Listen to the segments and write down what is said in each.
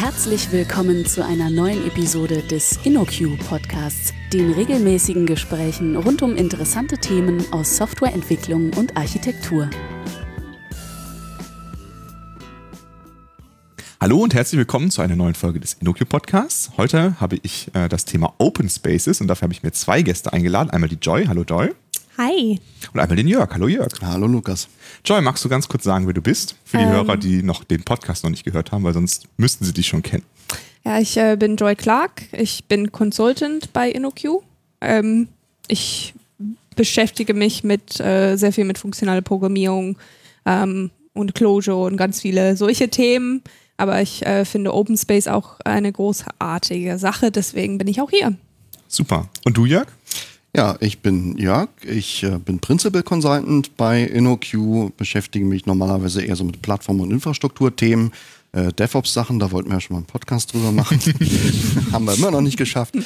Herzlich willkommen zu einer neuen Episode des InnoQ Podcasts, den regelmäßigen Gesprächen rund um interessante Themen aus Softwareentwicklung und Architektur. Hallo und herzlich willkommen zu einer neuen Folge des InnoQ Podcasts. Heute habe ich äh, das Thema Open Spaces und dafür habe ich mir zwei Gäste eingeladen. Einmal die Joy. Hallo Joy. Hi. Und einmal den Jörg. Hallo Jörg. Hallo Lukas. Joy, magst du ganz kurz sagen, wer du bist? Für die Ähm. Hörer, die noch den Podcast noch nicht gehört haben, weil sonst müssten sie dich schon kennen. Ja, ich äh, bin Joy Clark. Ich bin Consultant bei InnoQ. Ähm, ich beschäftige mich mit äh, sehr viel mit funktionaler Programmierung ähm, und Closure und ganz viele solche Themen. Aber ich äh, finde Open Space auch eine großartige Sache. Deswegen bin ich auch hier. Super. Und du, Jörg? Ja, ich bin Jörg. Ich äh, bin Principal Consultant bei InnoQ, beschäftige mich normalerweise eher so mit Plattform- und Infrastrukturthemen, äh, DevOps-Sachen, da wollten wir ja schon mal einen Podcast drüber machen. Haben wir immer noch nicht geschafft.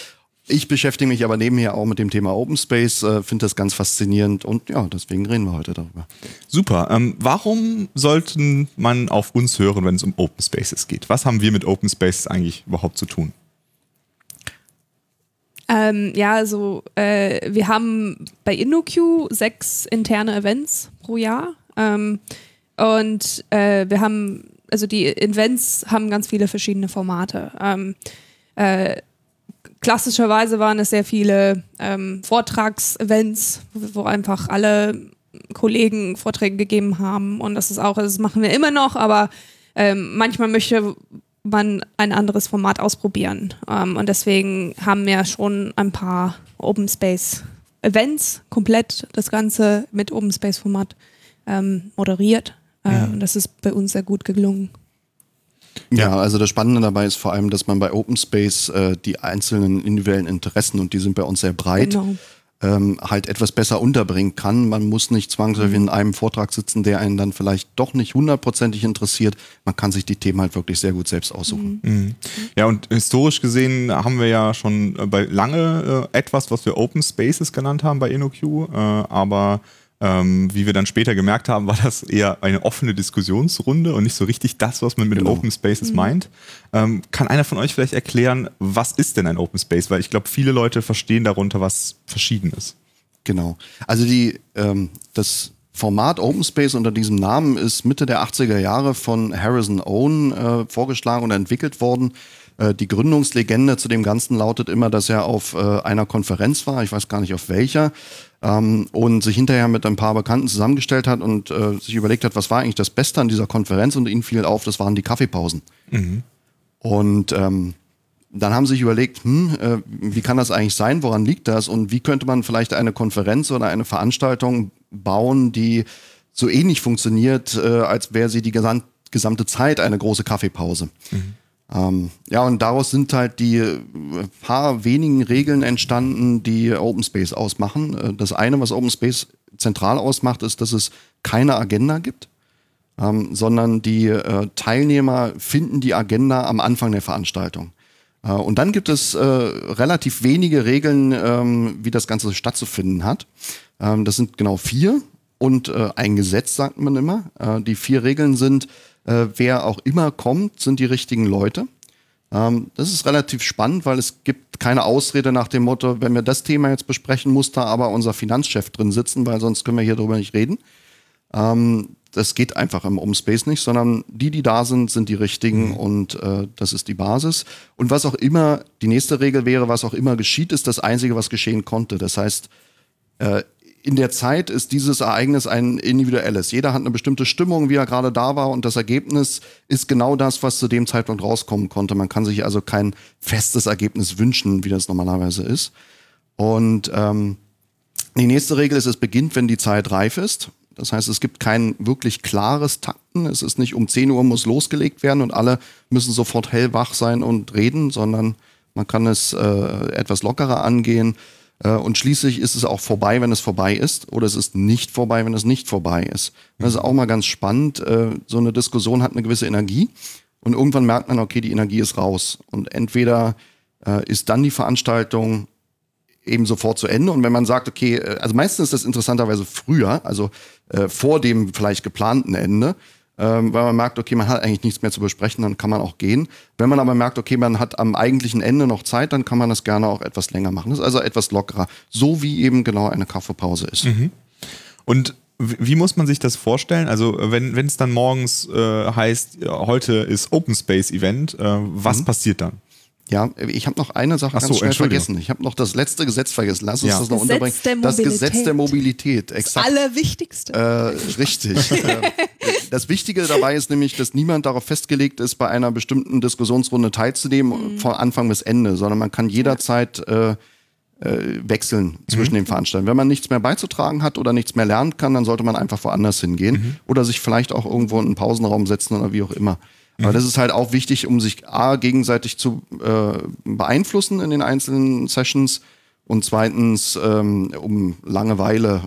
Ich beschäftige mich aber nebenher auch mit dem Thema Open Space, äh, finde das ganz faszinierend und ja, deswegen reden wir heute darüber. Super. Ähm, warum sollte man auf uns hören, wenn es um Open Spaces geht? Was haben wir mit Open Spaces eigentlich überhaupt zu tun? Ähm, ja, also äh, wir haben bei InnoQ sechs interne Events pro Jahr. Ähm, und äh, wir haben, also die Events haben ganz viele verschiedene Formate. Ähm, äh, klassischerweise waren es sehr viele ähm, Vortragsevents, wo, wo einfach alle Kollegen Vorträge gegeben haben. Und das ist auch, das machen wir immer noch, aber ähm, manchmal möchte man ein anderes Format ausprobieren. Ähm, und deswegen haben wir schon ein paar Open Space Events komplett das Ganze mit Open Space Format ähm, moderiert. Äh, Ja. Und das ist bei uns sehr gut gelungen. Ja, also das Spannende dabei ist vor allem, dass man bei Open Space äh, die einzelnen individuellen Interessen, und die sind bei uns sehr breit, Genau. Ähm, halt etwas besser unterbringen kann. Man muss nicht zwangsläufig in einem Vortrag sitzen, der einen dann vielleicht doch nicht hundertprozentig interessiert. Man kann sich die Themen halt wirklich sehr gut selbst aussuchen. Mhm. Ja, und historisch gesehen haben wir ja schon äh, bei lange äh, etwas, was wir Open Spaces genannt haben bei InnoQ, äh, aber ähm, wie wir dann später gemerkt haben, war das eher eine offene Diskussionsrunde und nicht so richtig das, was man mit Genau. Open Spaces meint. Ähm, kann einer von euch vielleicht erklären, was ist denn ein Open Space? Weil ich glaube, viele Leute verstehen darunter was Verschiedenes. Genau. Also die, ähm, das Format Open Space unter diesem Namen ist Mitte der 80er Jahre von Harrison Owen äh, vorgeschlagen und entwickelt worden. Äh, die Gründungslegende zu dem Ganzen lautet immer, dass er auf äh, einer Konferenz war, ich weiß gar nicht auf welcher, ähm, und sich hinterher mit ein paar Bekannten zusammengestellt hat und äh, sich überlegt hat, was war eigentlich das Beste an dieser Konferenz und ihnen fiel auf, das waren die Kaffeepausen. Und ähm, dann haben sie sich überlegt, hm, äh, wie kann das eigentlich sein, woran liegt das und wie könnte man vielleicht eine Konferenz oder eine Veranstaltung bauen, die so ähnlich funktioniert, äh, als wäre sie die gesam gesamte Zeit eine große Kaffeepause. Ähm, ja, und daraus sind halt die äh, paar wenigen Regeln entstanden, die Open Space ausmachen. Äh, das eine, was Open Space zentral ausmacht, ist, dass es keine Agenda gibt ähm, sondern die äh, Teilnehmer finden die Agenda am Anfang der Veranstaltung. Äh, und dann gibt es äh, relativ wenige Regeln, ähm, wie das Ganze stattzufinden hat. Ähm, das sind genau vier und äh, ein Gesetz, sagt man immer. Die vier Regeln sind, äh, wer auch immer kommt, sind die richtigen Leute. Ähm, das ist relativ spannend, weil es gibt keine Ausrede nach dem Motto, wenn wir das Thema jetzt besprechen, muss da aber unser Finanzchef drin sitzen, weil sonst können wir hier drüber nicht reden. Ähm, das geht einfach im Open Space nicht, sondern die, die da sind, sind die richtigen und äh, das ist die Basis. Und was auch immer, die nächste Regel wäre, was auch immer geschieht, ist das Einzige, was geschehen konnte. Das heißt, äh, in der Zeit ist dieses Ereignis ein individuelles. Jeder hat eine bestimmte Stimmung, wie er gerade da war und das Ergebnis ist genau das, was zu dem Zeitpunkt rauskommen konnte. Man kann sich also kein festes Ergebnis wünschen, wie das normalerweise ist. Und ähm, die nächste Regel ist, es beginnt, wenn die Zeit reif ist. Das heißt, es gibt kein wirklich klares Takten. Es ist nicht um 10 Uhr muss losgelegt werden und alle müssen sofort hellwach sein und reden, sondern man kann es äh, etwas lockerer angehen. Äh, und schließlich ist es auch vorbei, wenn es vorbei ist, oder es ist nicht vorbei, wenn es nicht vorbei ist. Das ist auch mal ganz spannend. Äh, so eine Diskussion hat eine gewisse Energie und irgendwann merkt man, okay, die Energie ist raus. Und entweder äh, ist dann die Veranstaltung eben sofort zu Ende. Und wenn man sagt, okay, also meistens ist das interessanterweise früher, also vor dem vielleicht geplanten Ende, Ähm, weil man merkt, okay, man hat eigentlich nichts mehr zu besprechen, dann kann man auch gehen. Wenn man aber merkt, okay, man hat am eigentlichen Ende noch Zeit, dann kann man das gerne auch etwas länger machen. Das ist also etwas lockerer, so wie eben genau eine Kaffeepause ist. Mhm. Und wie muss man sich das vorstellen? Also wenn es dann morgens äh, heißt, heute ist Open Space Event, äh, was mhm. passiert dann? Ja, ich habe noch eine Sache Ach ganz so, vergessen. Ich habe noch das letzte Gesetz vergessen. Lass uns Ja. das noch Gesetz unterbringen. der das Gesetz Mobilität. der Mobilität. Das Exakt. Allerwichtigste. Äh, richtig. Äh, das Wichtige dabei ist nämlich, dass niemand darauf festgelegt ist, bei einer bestimmten Diskussionsrunde teilzunehmen, von Anfang bis Ende, sondern man kann jederzeit äh, äh, wechseln zwischen den Veranstaltungen. Wenn man nichts mehr beizutragen hat oder nichts mehr lernen kann, dann sollte man einfach woanders hingehen oder sich vielleicht auch irgendwo in einen Pausenraum setzen oder wie auch immer. Aber das ist halt auch wichtig, um sich A, gegenseitig zu äh, beeinflussen in den einzelnen Sessions und zweitens, ähm, um Langeweile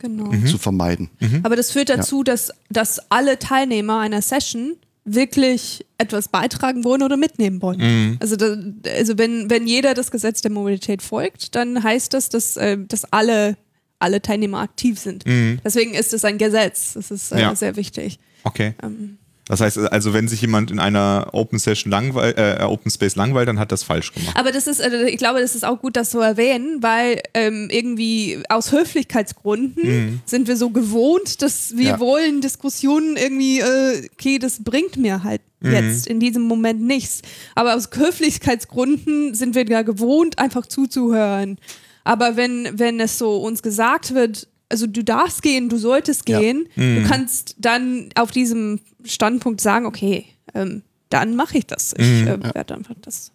genau. zu vermeiden. Aber das führt dazu, dass, dass alle Teilnehmer einer Session wirklich etwas beitragen wollen oder mitnehmen wollen. Also, da, also wenn, wenn jeder das Gesetz der Mobilität folgt, dann heißt das, dass, äh, dass alle, alle Teilnehmer aktiv sind. Deswegen ist es ein Gesetz. Das ist äh, Ja. sehr wichtig. Okay. Ähm. Das heißt, also wenn sich jemand in einer Open Session langweil, äh, Open Space langweilt, dann hat das falsch gemacht. Aber das ist, äh, ich glaube, das ist auch gut, das zu erwähnen, weil ähm, irgendwie aus Höflichkeitsgründen sind wir so gewohnt, dass wir Ja. wollen Diskussionen irgendwie, äh, okay, das bringt mir halt jetzt in diesem Moment nichts. Aber aus Höflichkeitsgründen sind wir ja gewohnt, einfach zuzuhören. Aber wenn, wenn es so uns gesagt wird, also du darfst gehen, du solltest Ja. gehen, du kannst dann auf diesem Standpunkt sagen, okay, ähm, dann mache ich das. Ich äh, werde einfach das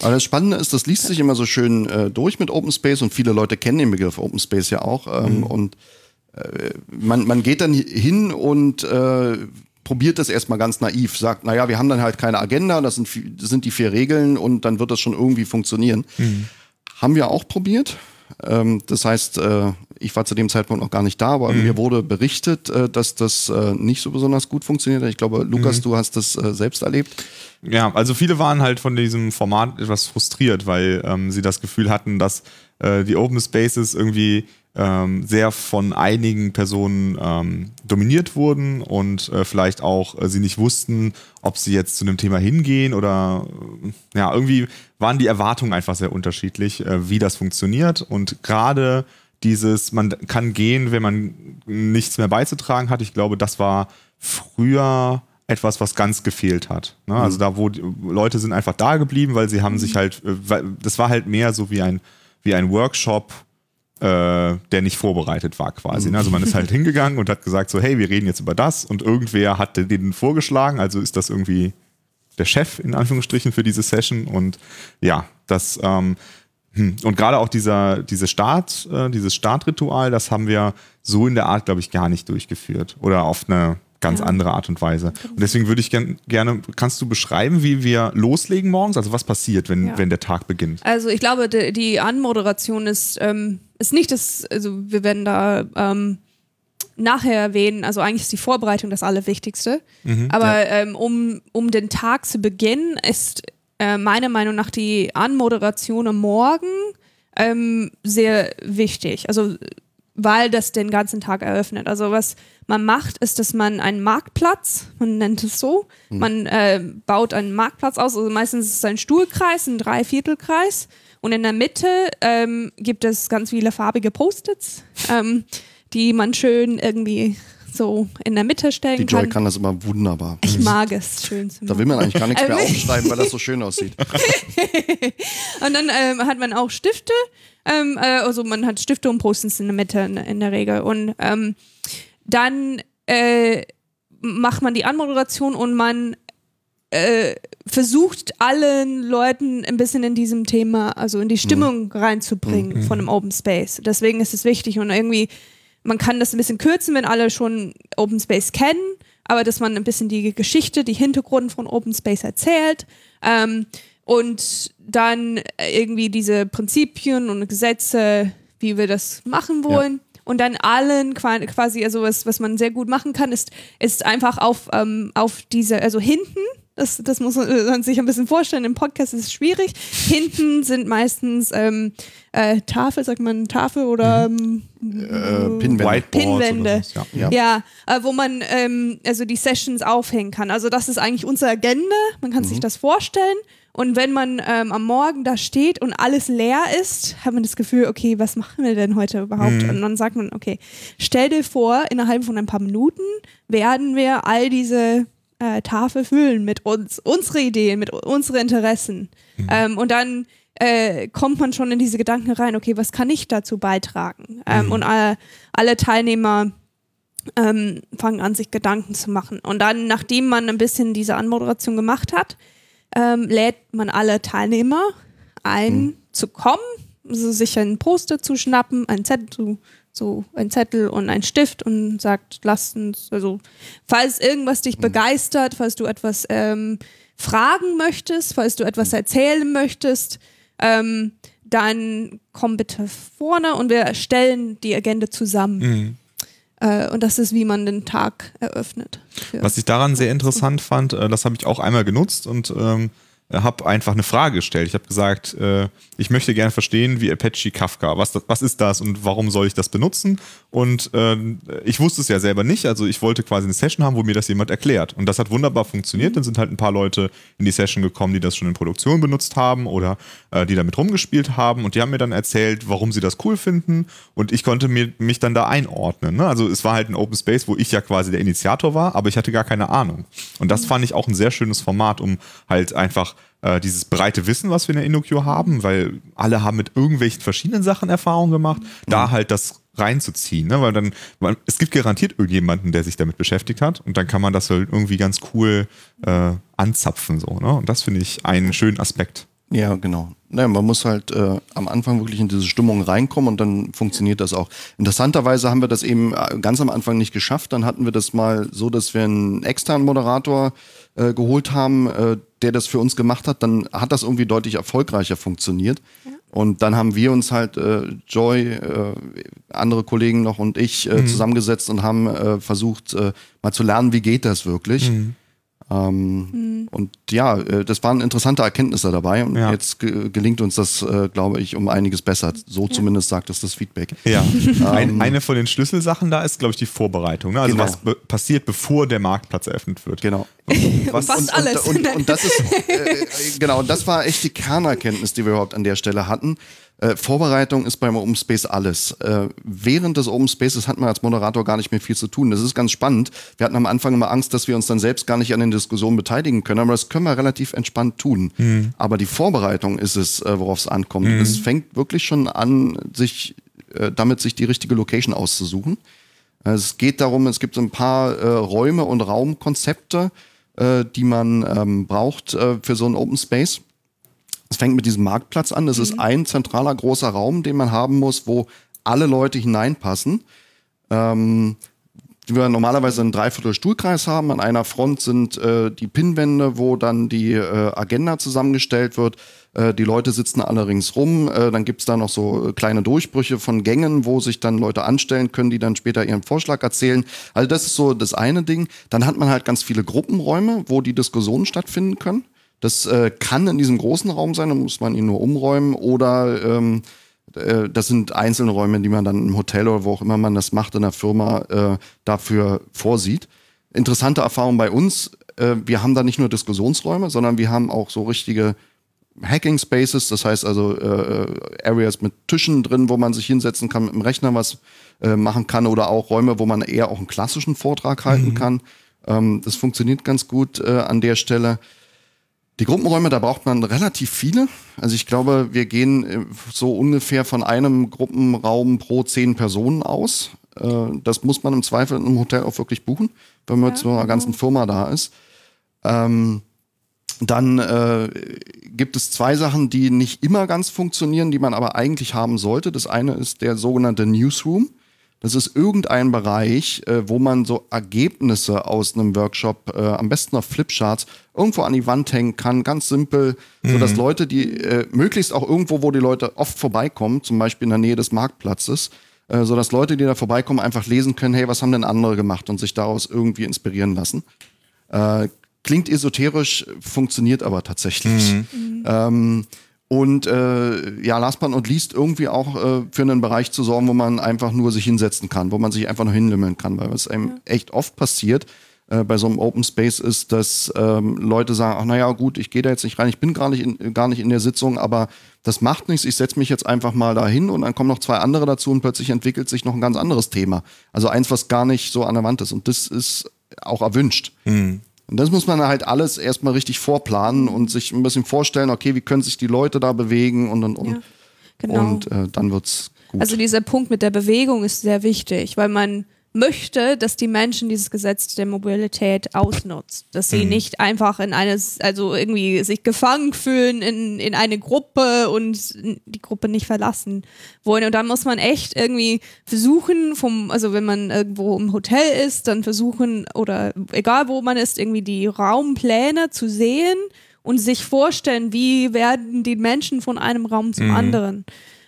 Aber das Spannende ist, das liest sich immer so schön äh, durch mit Open Space und viele Leute kennen den Begriff Open Space ja auch. Ähm, Und äh, man, man geht dann hin und äh, probiert das erstmal ganz naiv, sagt, naja, wir haben dann halt keine Agenda, das sind, das sind die vier Regeln und dann wird das schon irgendwie funktionieren. Haben wir auch probiert. Ähm, das heißt, äh, ich war zu dem Zeitpunkt noch gar nicht da, aber mir wurde berichtet, äh, dass das äh, nicht so besonders gut funktioniert. hat. Ich glaube, Lukas, du hast das äh, selbst erlebt. Ja, also viele waren halt von diesem Format etwas frustriert, weil ähm, sie das Gefühl hatten, dass äh, die Open Spaces irgendwie ähm, sehr von einigen Personen ähm, dominiert wurden und äh, vielleicht auch äh, sie nicht wussten, ob sie jetzt zu einem Thema hingehen oder ja, irgendwie waren die Erwartungen einfach sehr unterschiedlich, wie das funktioniert und gerade dieses, man kann gehen, wenn man nichts mehr beizutragen hat, ich glaube, das war früher etwas, was ganz gefehlt hat. Ne? Also da, wo die Leute sind einfach da geblieben, weil sie haben sich halt, äh, das war halt mehr so wie ein, wie ein Workshop, äh, der nicht vorbereitet war quasi. Ne? Also man ist halt hingegangen und hat gesagt so, hey, wir reden jetzt über das und irgendwer hat den vorgeschlagen, also ist das irgendwie der Chef in Anführungsstrichen für diese Session und ja, das ähm, hm. Und gerade auch dieser diese Start, äh, dieses Startritual, das haben wir so in der Art, glaube ich, gar nicht durchgeführt oder auf eine ganz Ja. andere Art und Weise. Und deswegen würde ich gern, gerne, kannst du beschreiben, wie wir loslegen morgens? Also was passiert, wenn, Ja. wenn der Tag beginnt? Also ich glaube, die, die Anmoderation ist, ähm, ist nicht das, also wir werden da ähm, nachher erwähnen, also eigentlich ist die Vorbereitung das Allerwichtigste. Aber ähm, um, um den Tag zu beginnen, ist äh, meiner Meinung nach die Anmoderation am Morgen ähm, sehr wichtig. Also weil das den ganzen Tag eröffnet. Also was man macht, ist, dass man einen Marktplatz, man nennt es so, man äh, baut einen Marktplatz aus, also meistens ist es ein Stuhlkreis, ein Dreiviertelkreis und in der Mitte ähm, gibt es ganz viele farbige Post-its, ähm, die man schön irgendwie so in der Mitte stellen Die Joy kann. kann das immer wunderbar. Ich mag es schön zu Da will man eigentlich gar nichts mehr Ähm, aufschreiben, weil das so schön aussieht. Und dann ähm, hat man auch Stifte. Ähm, äh, also man hat Stifte und Postens in der Mitte in, in der Regel. Und ähm, dann äh, macht man die Anmoderation und man äh, versucht allen Leuten ein bisschen in diesem Thema, also in die Stimmung reinzubringen von einem Open Space. Deswegen ist es wichtig und irgendwie, man kann das ein bisschen kürzen, wenn alle schon Open Space kennen, aber dass man ein bisschen die Geschichte, die Hintergrund von Open Space erzählt. Ähm, und dann irgendwie diese Prinzipien und Gesetze, wie wir das machen wollen. Und dann allen qua- quasi, also was, was man sehr gut machen kann, ist, ist einfach auf, ähm, auf diese, also hinten Das, das muss man sich ein bisschen vorstellen. Im Podcast ist es schwierig. Hinten sind meistens ähm, äh, Tafel, sagt man Tafel oder ähm, Äh, Pinwände. Whiteboards Pinwände. oder sowas, ja. Ja. ja, äh, wo man ähm, also die Sessions aufhängen kann. Also das ist eigentlich unsere Agenda. Man kann sich das vorstellen. Und wenn man ähm, am Morgen da steht und alles leer ist, hat man das Gefühl, okay, was machen wir denn heute überhaupt? Und dann sagt man, okay, stell dir vor, innerhalb von ein paar Minuten werden wir all diese äh, Tafel füllen mit uns, unsere Ideen, mit unseren Interessen. Ähm, und dann äh, kommt man schon in diese Gedanken rein, okay, was kann ich dazu beitragen? Ähm, Und alle, alle Teilnehmer ähm, fangen an, sich Gedanken zu machen. Und dann, nachdem man ein bisschen diese Anmoderation gemacht hat, ähm, lädt man alle Teilnehmer ein, zu kommen, also sich einen Poster zu schnappen, einen Zettel zu, so ein Zettel und ein Stift und sagt, lasst uns, also falls irgendwas dich begeistert, falls du etwas ähm, fragen möchtest, falls du etwas erzählen möchtest, ähm, dann komm bitte vorne und wir stellen die Agenda zusammen. Mhm. Äh, und das ist, wie man den Tag eröffnet. Was ich daran sehr interessant fand, äh, das habe ich auch einmal genutzt und ähm, habe einfach eine Frage gestellt. Ich habe gesagt, äh, ich möchte gerne verstehen, wie Apache Kafka, was, was ist das und warum soll ich das benutzen? Und ähm, ich wusste es ja selber nicht, also ich wollte quasi eine Session haben, wo mir das jemand erklärt. Und das hat wunderbar funktioniert. Dann sind halt ein paar Leute in die Session gekommen, die das schon in Produktion benutzt haben oder äh, die damit rumgespielt haben und die haben mir dann erzählt, warum sie das cool finden und ich konnte mir, mich dann da einordnen. Ne? Also es war halt ein Open Space, wo ich ja quasi der Initiator war, aber ich hatte gar keine Ahnung. Und das fand ich auch ein sehr schönes Format, um halt einfach äh, dieses breite Wissen, was wir in der InnoQ haben, weil alle haben mit irgendwelchen verschiedenen Sachen Erfahrung gemacht, da halt das reinzuziehen, ne? weil dann, man, es gibt garantiert irgendjemanden, der sich damit beschäftigt hat und dann kann man das halt irgendwie ganz cool äh, anzapfen so, ne? Und das finde ich einen schönen Aspekt. Ja, genau. Naja, man muss halt äh, am Anfang wirklich in diese Stimmung reinkommen und dann funktioniert das auch. Interessanterweise haben wir das eben äh, ganz am Anfang nicht geschafft. Dann hatten wir das mal so, dass wir einen externen Moderator äh, geholt haben, äh, der das für uns gemacht hat. Dann hat das irgendwie deutlich erfolgreicher funktioniert. Und dann haben wir uns halt, äh, Joy, äh, andere Kollegen noch und ich, äh, zusammengesetzt und haben äh, versucht, äh, mal zu lernen, wie geht das wirklich. Ähm, Und ja, äh, das waren interessante Erkenntnisse dabei und Ja. jetzt ge gelingt uns das, äh, glaube ich, um einiges besser. So zumindest sagt es das Feedback. Ja. Ein, eine von den Schlüsselsachen da ist, glaube ich, die Vorbereitung. Ne? Also Genau. was be passiert, bevor der Marktplatz eröffnet wird. Genau. Was, Fast und, alles. Und, und, und das ist, äh, genau, und das war echt die Kernerkenntnis, die wir überhaupt an der Stelle hatten. Äh, Vorbereitung ist beim Open Space alles. Äh, während des Open Spaces hat man als Moderator gar nicht mehr viel zu tun. Das ist ganz spannend. Wir hatten am Anfang immer Angst, dass wir uns dann selbst gar nicht an den Diskussionen beteiligen können, aber das können wir relativ entspannt tun. Aber die Vorbereitung ist es, äh, worauf es ankommt. Es fängt wirklich schon an, sich äh, damit sich die richtige Location auszusuchen. Es geht darum, es gibt so ein paar äh, Räume und Raumkonzepte, äh, die man ähm, braucht äh, für so einen Open Space. Es fängt mit diesem Marktplatz an. Das ist ein zentraler großer Raum, den man haben muss, wo alle Leute hineinpassen. Ähm, die wir normalerweise einen Dreiviertel-Stuhlkreis haben. An einer Front sind äh, die Pinnwände, wo dann die äh, Agenda zusammengestellt wird. Äh, die Leute sitzen alle ringsrum. Äh, dann gibt's da noch so äh, kleine Durchbrüche von Gängen, wo sich dann Leute anstellen können, die dann später ihren Vorschlag erzählen. Also das ist so das eine Ding. Dann hat man halt ganz viele Gruppenräume, wo die Diskussionen stattfinden können. Das äh, kann in diesem großen Raum sein, dann muss man ihn nur umräumen oder ähm, äh, das sind einzelne Räume, die man dann im Hotel oder wo auch immer man das macht in der Firma äh, dafür vorsieht. Interessante Erfahrung bei uns, äh, wir haben da nicht nur Diskussionsräume, sondern wir haben auch so richtige Hacking Spaces, das heißt also äh, Areas mit Tischen drin, wo man sich hinsetzen kann, mit dem Rechner was machen kann oder auch Räume, wo man eher auch einen klassischen Vortrag halten kann. Ähm, das funktioniert ganz gut an der Stelle. Die Gruppenräume, da braucht man relativ viele. Also ich glaube, wir gehen äh, so ungefähr von einem Gruppenraum pro zehn Personen aus. Äh, Das muss man im Zweifel in einem Hotel auch wirklich buchen, wenn man mit so einer ganzen Firma da ist. Ähm, dann äh, gibt es zwei Sachen, die nicht immer ganz funktionieren, die man aber eigentlich haben sollte. Das eine ist der sogenannte Newsroom. Das ist irgendein Bereich, äh, wo man so Ergebnisse aus einem Workshop, äh, am besten auf Flipcharts, irgendwo an die Wand hängen kann, ganz simpel, so dass Leute, die äh, möglichst auch irgendwo, wo die Leute oft vorbeikommen, zum Beispiel in der Nähe des Marktplatzes, äh, so dass Leute, die da vorbeikommen, einfach lesen können, hey, was haben denn andere gemacht und sich daraus irgendwie inspirieren lassen. Äh, klingt esoterisch, funktioniert aber tatsächlich. Mhm. Ähm, und äh, ja, last but not least irgendwie auch äh, für einen Bereich zu sorgen, wo man einfach nur sich hinsetzen kann, wo man sich einfach nur hinlimmeln kann, weil was einem ja. echt oft passiert äh, bei so einem Open Space ist, dass ähm, Leute sagen, ach naja gut, ich gehe da jetzt nicht rein, ich bin gar nicht in, gar nicht in der Sitzung, aber das macht nichts, ich setze mich jetzt einfach mal dahin und dann kommen noch zwei andere dazu und plötzlich entwickelt sich noch ein ganz anderes Thema. Also eins, was gar nicht so an der Wand ist und das ist auch erwünscht. Mhm. Und das muss man halt alles erstmal richtig vorplanen und sich ein bisschen vorstellen, okay, wie können sich die Leute da bewegen und und und. Ja, genau. Und äh, dann wird's gut. Also dieser Punkt mit der Bewegung ist sehr wichtig, weil man möchte, dass die Menschen dieses Gesetz der Mobilität ausnutzt. Dass sie mhm. nicht einfach in eines, also irgendwie sich gefangen fühlen in, in eine Gruppe und die Gruppe nicht verlassen wollen. Und dann muss man echt irgendwie versuchen, vom, also wenn man irgendwo im Hotel ist, dann versuchen, oder egal wo man ist, irgendwie die Raumpläne zu sehen und sich vorstellen, wie werden die Menschen von einem Raum zum mhm. anderen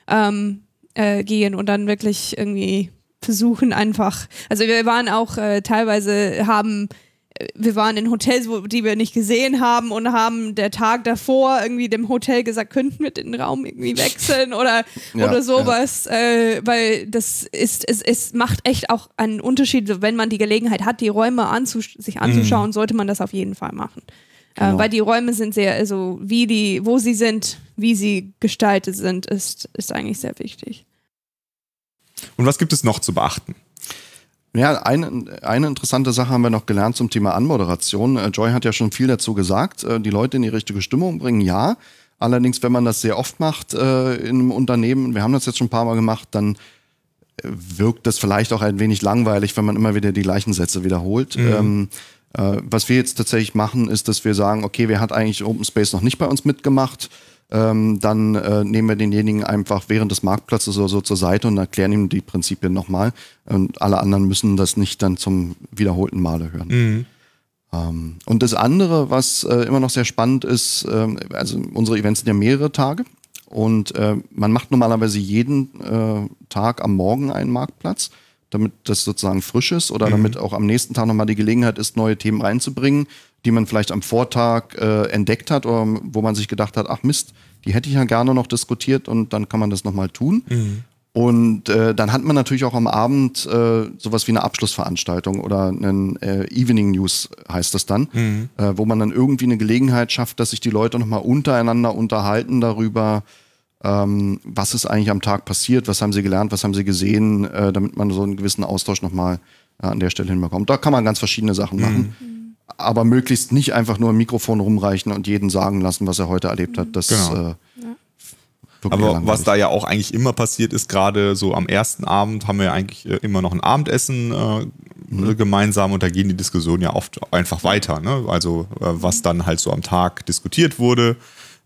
ähm, äh, gehen und dann wirklich irgendwie versuchen einfach, also wir waren auch äh, teilweise haben äh, wir waren in Hotels, wo, die wir nicht gesehen haben und haben der Tag davor irgendwie dem Hotel gesagt, könnten wir den Raum irgendwie wechseln oder, ja, oder sowas, ja. äh, weil das ist, es, es macht echt auch einen Unterschied, wenn man die Gelegenheit hat, die Räume anzus sich anzuschauen, mhm. sollte man das auf jeden Fall machen. Äh, genau. Äh, weil die Räume sind sehr, also wie die, wo sie sind, wie sie gestaltet sind, ist, ist eigentlich sehr wichtig. Und was gibt es noch zu beachten? Ja, eine, eine interessante Sache haben wir noch gelernt zum Thema Anmoderation. Äh, Joy hat ja schon viel dazu gesagt. Äh, die Leute in die richtige Stimmung bringen, ja. Allerdings, wenn man das sehr oft macht äh, in einem Unternehmen, wir haben das jetzt schon ein paar Mal gemacht, dann äh, wirkt das vielleicht auch ein wenig langweilig, wenn man immer wieder die gleichen Sätze wiederholt. Mhm. Ähm, äh, was wir jetzt tatsächlich machen, ist, dass wir sagen, okay, wer hat eigentlich Open Space noch nicht bei uns mitgemacht? Ähm, dann äh, nehmen wir denjenigen einfach während des Marktplatzes oder so zur Seite und erklären ihm die Prinzipien nochmal. Und alle anderen müssen das nicht dann zum wiederholten Male hören. Mhm. Ähm, und das andere, was äh, immer noch sehr spannend ist, äh, also unsere Events sind ja mehrere Tage. Und äh, man macht normalerweise jeden äh, Tag am Morgen einen Marktplatz, damit das sozusagen frisch ist oder mhm. damit auch am nächsten Tag nochmal die Gelegenheit ist, neue Themen reinzubringen die man vielleicht am Vortag äh, entdeckt hat oder wo man sich gedacht hat, ach Mist, die hätte ich ja gerne noch diskutiert und dann kann man das nochmal tun. Mhm. Und äh, dann hat man natürlich auch am Abend äh, sowas wie eine Abschlussveranstaltung oder einen äh, Evening News heißt das dann, mhm. äh, wo man dann irgendwie eine Gelegenheit schafft, dass sich die Leute nochmal untereinander unterhalten darüber, ähm, was ist eigentlich am Tag passiert, was haben sie gelernt, was haben sie gesehen, äh, damit man so einen gewissen Austausch nochmal äh, an der Stelle hinbekommt. Da kann man ganz verschiedene Sachen machen. Mhm aber möglichst nicht einfach nur ein Mikrofon rumreichen und jeden sagen lassen, was er heute erlebt hat. Das genau. äh, aber was da ja auch eigentlich immer passiert ist, gerade so am ersten Abend haben wir ja eigentlich äh, immer noch ein Abendessen äh, mhm. gemeinsam und da gehen die Diskussionen ja oft einfach weiter. Ne? Also äh, was dann halt so am Tag diskutiert wurde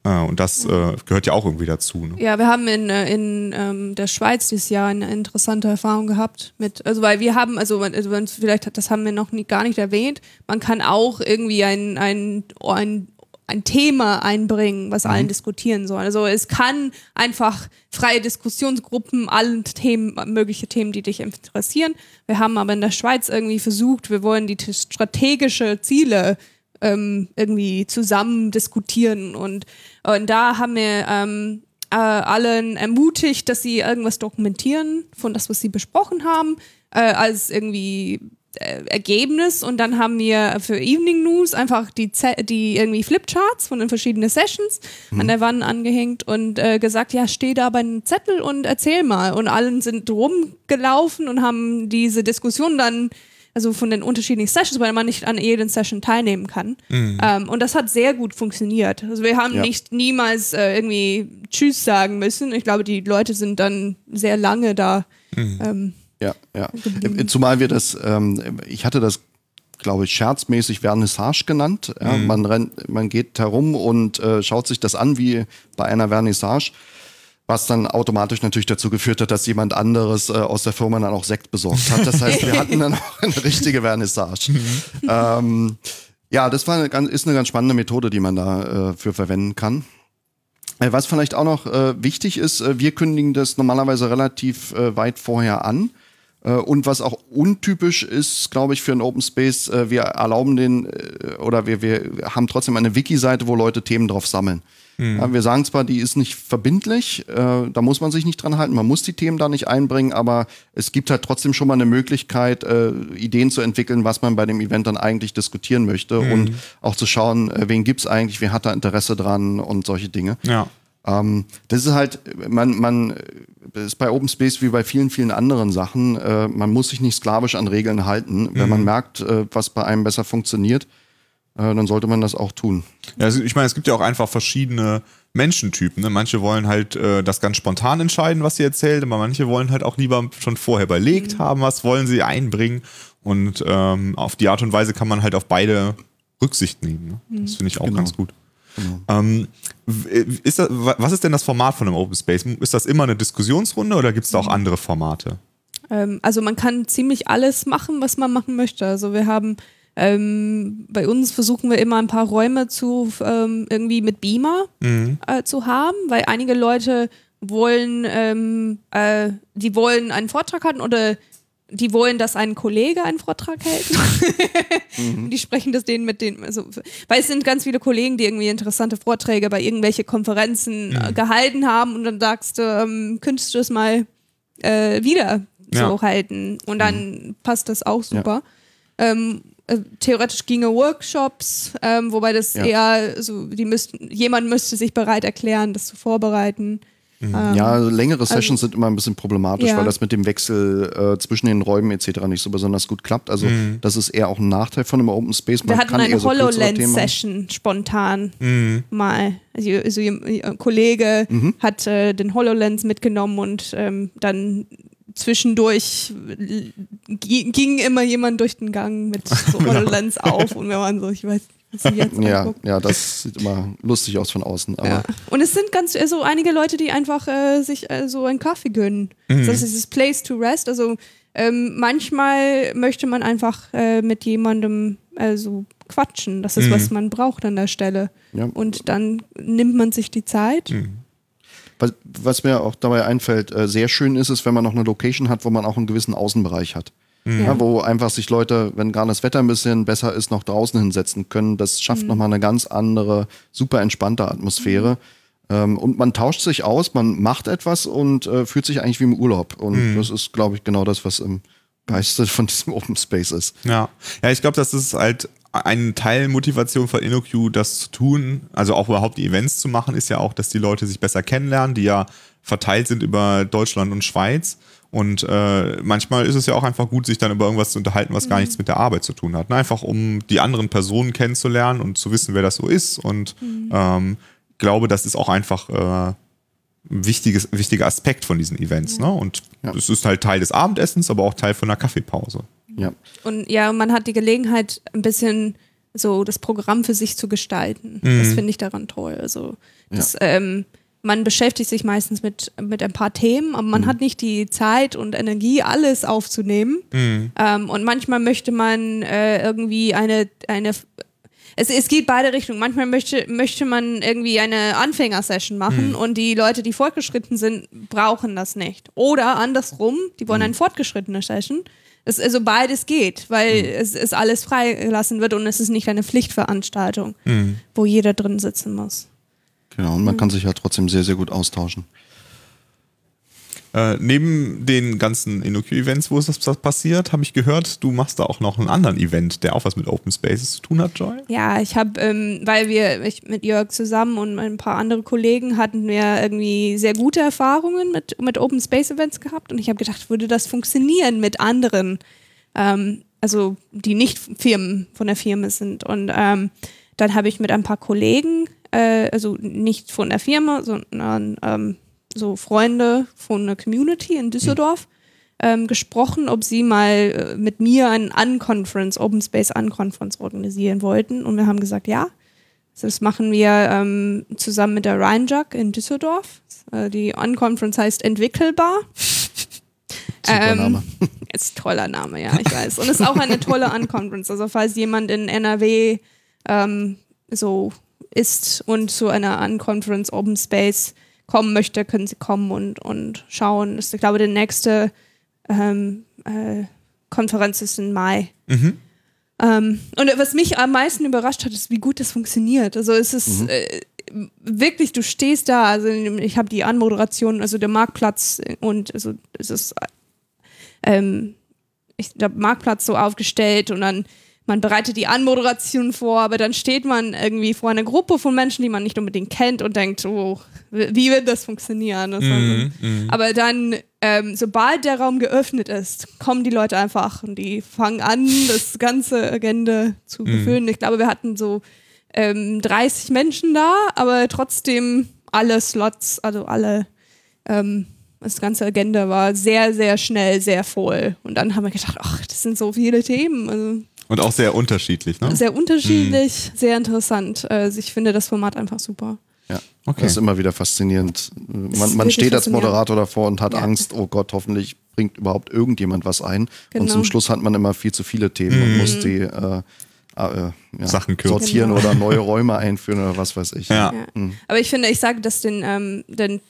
äh, und das äh, gehört ja auch irgendwie dazu. Ne? Ja, wir haben in, äh, in ähm, der Schweiz dieses Jahr eine interessante Erfahrung gehabt mit, also weil wir haben, also, also vielleicht, das haben wir noch nie, gar nicht erwähnt, man kann auch irgendwie ein, ein, ein ein Thema einbringen, was mhm. allen diskutieren soll. Also es kann einfach freie Diskussionsgruppen, allen Themen, mögliche Themen, die dich interessieren. Wir haben aber in der Schweiz irgendwie versucht, wir wollen die strategische Ziele ähm, irgendwie zusammen diskutieren. Und, und da haben wir ähm, äh, allen ermutigt, dass sie irgendwas dokumentieren von das, was sie besprochen haben, äh, als irgendwie äh, Ergebnis und dann haben wir für Evening News einfach die, die irgendwie Flipcharts von den verschiedenen Sessions mhm. an der Wand angehängt und äh, gesagt, ja, steh da bei einem Zettel und erzähl mal. Und allen sind rumgelaufen und haben diese Diskussion dann also von den unterschiedlichen Sessions, weil man nicht an jeden Session teilnehmen kann. Mhm. Ähm, und das hat sehr gut funktioniert. Also wir haben ja. nicht niemals äh, irgendwie Tschüss sagen müssen. Ich glaube, die Leute sind dann sehr lange da. Mhm. Ähm, ja, ja. Geblieben. Zumal wir das, ähm, ich hatte das glaube ich, scherzmäßig Vernissage genannt. Ja, mhm. man, rennt, man geht herum und äh, schaut sich das an wie bei einer Vernissage was dann automatisch natürlich dazu geführt hat, dass jemand anderes äh, aus der Firma dann auch Sekt besorgt hat. Das heißt, wir hatten dann auch eine richtige Vernissage. Mhm. ähm, ja, das war eine, ist eine ganz spannende Methode, die man da äh, für verwenden kann. Äh, was vielleicht auch noch äh, wichtig ist, äh, wir kündigen das normalerweise relativ äh, weit vorher an. Äh, und was auch untypisch ist, glaube ich, für einen Open Space, äh, wir erlauben den äh, oder wir, wir haben trotzdem eine Wiki-Seite, wo Leute Themen drauf sammeln. Mhm. Wir sagen zwar, die ist nicht verbindlich, da muss man sich nicht dran halten, man muss die Themen da nicht einbringen, aber es gibt halt trotzdem schon mal eine Möglichkeit, Ideen zu entwickeln, was man bei dem Event dann eigentlich diskutieren möchte Mhm. und auch zu schauen, wen gibt's eigentlich, wer hat da Interesse dran und solche Dinge. Ja. Ähm, das ist halt, man, man das ist bei Open Space wie bei vielen, vielen anderen Sachen. Äh, man muss sich nicht sklavisch an Regeln halten. Wenn man merkt, äh, was bei einem besser funktioniert, äh, dann sollte man das auch tun. Ja, also ich meine, es gibt ja auch einfach verschiedene Menschentypen. Ne? Manche wollen halt äh, das ganz spontan entscheiden, was sie erzählt, aber manche wollen halt auch lieber schon vorher überlegt haben, was wollen sie einbringen. Und ähm, auf die Art und Weise kann man halt auf beide Rücksicht nehmen. Ne? Das finde ich auch Genau. ganz gut. Ähm, w- ist das, wa- was ist denn das Format von einem Open Space? Ist das immer eine Diskussionsrunde oder gibt es da auch andere Formate? Ähm, also man kann ziemlich alles machen, was man machen möchte. Also wir haben ähm, bei uns versuchen wir immer ein paar Räume zu ähm, irgendwie mit Beamer äh, zu haben, weil einige Leute wollen, ähm, äh, die wollen einen Vortrag halten oder die wollen, dass ein Kollege einen Vortrag hält. Die sprechen das denen mit den, also, weil es sind ganz viele Kollegen, die irgendwie interessante Vorträge bei irgendwelche Konferenzen äh, gehalten haben und dann sagst du, ähm, könntest du es mal äh, wieder Ja. so halten und dann passt das auch super. Ähm, äh, theoretisch ginge Workshops, ähm, wobei das Ja. eher so, die müssten, jemand müsste sich bereit erklären, das zu vorbereiten. Ähm, ja, also längere Sessions sind immer ein bisschen problematisch, Ja. weil das mit dem Wechsel äh, zwischen den Räumen etc. nicht so besonders gut klappt. Also das ist eher auch ein Nachteil von einem Open Space. Wir Man hatten kann eine so. HoloLens-Session spontan mal. Also, also ein Kollege Mhm. hat äh, den HoloLens mitgenommen und ähm, dann zwischendurch gi- ging immer jemand durch den Gang mit so HoloLens auf und wir waren so, ich weiß Ja, ja, das sieht immer lustig aus von außen. Aber Ja. Und es sind ganz also einige Leute, die einfach äh, sich äh, so einen Kaffee gönnen. Mhm. Das ist dieses Place to Rest. Also ähm, manchmal möchte man einfach äh, mit jemandem also quatschen. Das ist, Mhm. was man braucht an der Stelle. Ja. Und dann nimmt man sich die Zeit. Mhm. was, was mir auch dabei einfällt, äh, sehr schön ist es, wenn man noch eine Location hat, wo man auch einen gewissen Außenbereich hat. Ja, wo einfach sich Leute, wenn gerade das Wetter ein bisschen besser ist, noch draußen hinsetzen können. Das Mhm. schafft nochmal eine ganz andere, super entspannte Atmosphäre. Ähm, und man tauscht sich aus, man macht etwas und äh, fühlt sich eigentlich wie im Urlaub. Und das ist, glaube ich, genau das, was im Geiste von diesem Open Space ist. Ja, ja, ich glaube, das ist halt eine Teilmotivation von InnoQ, das zu tun, also auch überhaupt die Events zu machen, ist ja auch, dass die Leute sich besser kennenlernen, die ja verteilt sind über Deutschland und Schweiz. Und äh, manchmal ist es ja auch einfach gut, sich dann über irgendwas zu unterhalten, was gar nichts mit der Arbeit zu tun hat. Ne? Einfach um die anderen Personen kennenzulernen und zu wissen, wer das so ist. Und ähm, glaube, das ist auch einfach äh, ein wichtiges, wichtiger Aspekt von diesen Events. Ne? Und Ja. es ist halt Teil des Abendessens, aber auch Teil von einer Kaffeepause. Ja. Und ja, man hat die Gelegenheit, ein bisschen so das Programm für sich zu gestalten. Mhm. Das finde ich daran toll. Also das, ähm, man beschäftigt sich meistens mit, mit ein paar Themen, aber Mhm. man hat nicht die Zeit und Energie, alles aufzunehmen. Mhm. Ähm, und manchmal möchte man äh, irgendwie eine, eine es, es geht beide Richtungen. Manchmal möchte, möchte man irgendwie eine Anfängersession machen Mhm. und die Leute, die fortgeschritten sind, brauchen das nicht. Oder andersrum, die Mhm. wollen eine fortgeschrittene Session. Es, also beides geht, weil Mhm. es, es alles freigelassen wird und es ist nicht eine Pflichtveranstaltung, Mhm. wo jeder drin sitzen muss. Genau. Und man kann sich ja trotzdem sehr, sehr gut austauschen. Äh, neben den ganzen InnoQ-Events, wo es das, das passiert, habe ich gehört, du machst da auch noch einen anderen Event, der auch was mit Open Spaces zu tun hat, Joy. Ja, ich habe, ähm, weil wir ich mit Jörg zusammen und ein paar andere Kollegen hatten wir irgendwie sehr gute Erfahrungen mit, mit Open Space Events gehabt und ich habe gedacht, würde das funktionieren mit anderen, ähm, also die nicht Firmen von der Firma sind. Und ähm, dann habe ich mit ein paar Kollegen, äh, also nicht von der Firma, sondern ähm, so Freunde von der Community in Düsseldorf ähm, gesprochen, ob sie mal äh, mit mir einen Unconference, Open Space Unconference organisieren wollten. Und wir haben gesagt, ja. Das machen wir ähm, zusammen mit der Rheinjug in Düsseldorf. Äh, die Unconference heißt Entwickelbar. Super Ähm, Name. Ist ein toller Name, ja, ich weiß. Und ist auch eine tolle Unconference. Also falls jemand in NRW ähm, so ist und zu einer Unconference Open Space kommen möchte, können sie kommen und, und schauen. Das ist, ich glaube, der nächste ähm, äh, Konferenz ist im Mai. Ähm, und was mich am meisten überrascht hat, ist, wie gut das funktioniert. Also es ist äh, wirklich, du stehst da, also ich habe die Anmoderation, also der Marktplatz und also es ist ähm, ich, der Marktplatz so aufgestellt und dann man bereitet die Anmoderation vor, aber dann steht man irgendwie vor einer Gruppe von Menschen, die man nicht unbedingt kennt und denkt, oh, wie wird das funktionieren? Das war so- Aber dann, ähm, sobald der Raum geöffnet ist, kommen die Leute einfach und die fangen an, das ganze Agenda zu befüllen. Ich glaube, wir hatten so ähm, 30 Menschen da, aber trotzdem alle Slots, also alle ähm, das ganze Agenda war sehr, sehr schnell, sehr voll. Und dann haben wir gedacht, ach, das sind so viele Themen. Also Und auch sehr unterschiedlich, ne? sehr unterschiedlich, sehr interessant. Also ich finde das Format einfach super. Ja, Okay. das ist immer wieder faszinierend. Man, man steht als. Moderator davor und hat Ja. Angst, oh Gott, hoffentlich bringt überhaupt irgendjemand was ein. Genau. Und zum Schluss hat man immer viel zu viele Themen und muss die äh, äh, ja, Sachen kürzen. sortieren Genau. oder neue Räume einführen oder was weiß ich. Ja. Ja. Aber ich finde, ich sage das den, ähm, den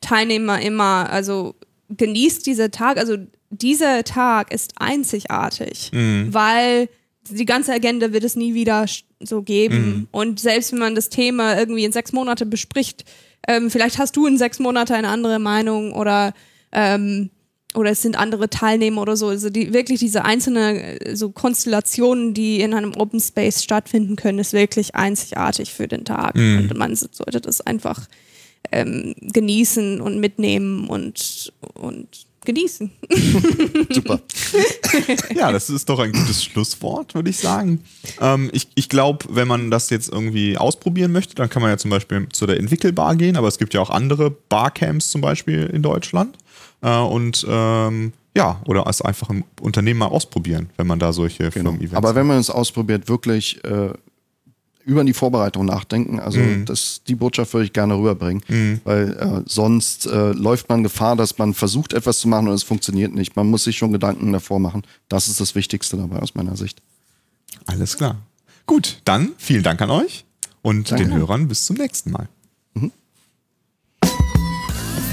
Teilnehmer immer, also genießt dieser Tag, also dieser Tag ist einzigartig, weil die ganze Agenda wird es nie wieder so geben. Und selbst wenn man das Thema irgendwie in sechs Monate bespricht, ähm, vielleicht hast du in sechs Monaten eine andere Meinung oder ähm, oder es sind andere Teilnehmer oder so. Also die, wirklich diese einzelnen äh, so Konstellationen, die in einem Open Space stattfinden können, ist wirklich einzigartig für den Tag. Und man sollte das einfach ähm, genießen und mitnehmen und, und genießen. Super. Ja, das ist doch ein gutes Schlusswort, würde ich sagen. Ähm, ich ich glaube, wenn man das jetzt irgendwie ausprobieren möchte, dann kann man ja zum Beispiel zu der Entwickelbar gehen, aber es gibt ja auch andere Barcamps zum Beispiel in Deutschland. Äh, und ähm, ja, oder es einfach im Unternehmen mal ausprobieren, wenn man da solche Genau. Firmen-Events Aber wenn man es ausprobiert, wirklich äh, über die Vorbereitung nachdenken. Also Mhm. das, die Botschaft würde ich gerne rüberbringen, weil äh, sonst äh, läuft man Gefahr, dass man versucht etwas zu machen und es funktioniert nicht. Man muss sich schon Gedanken davor machen. Das ist das Wichtigste dabei aus meiner Sicht. Alles klar. Gut, dann vielen Dank an euch und Danke. den Hörern bis zum nächsten Mal.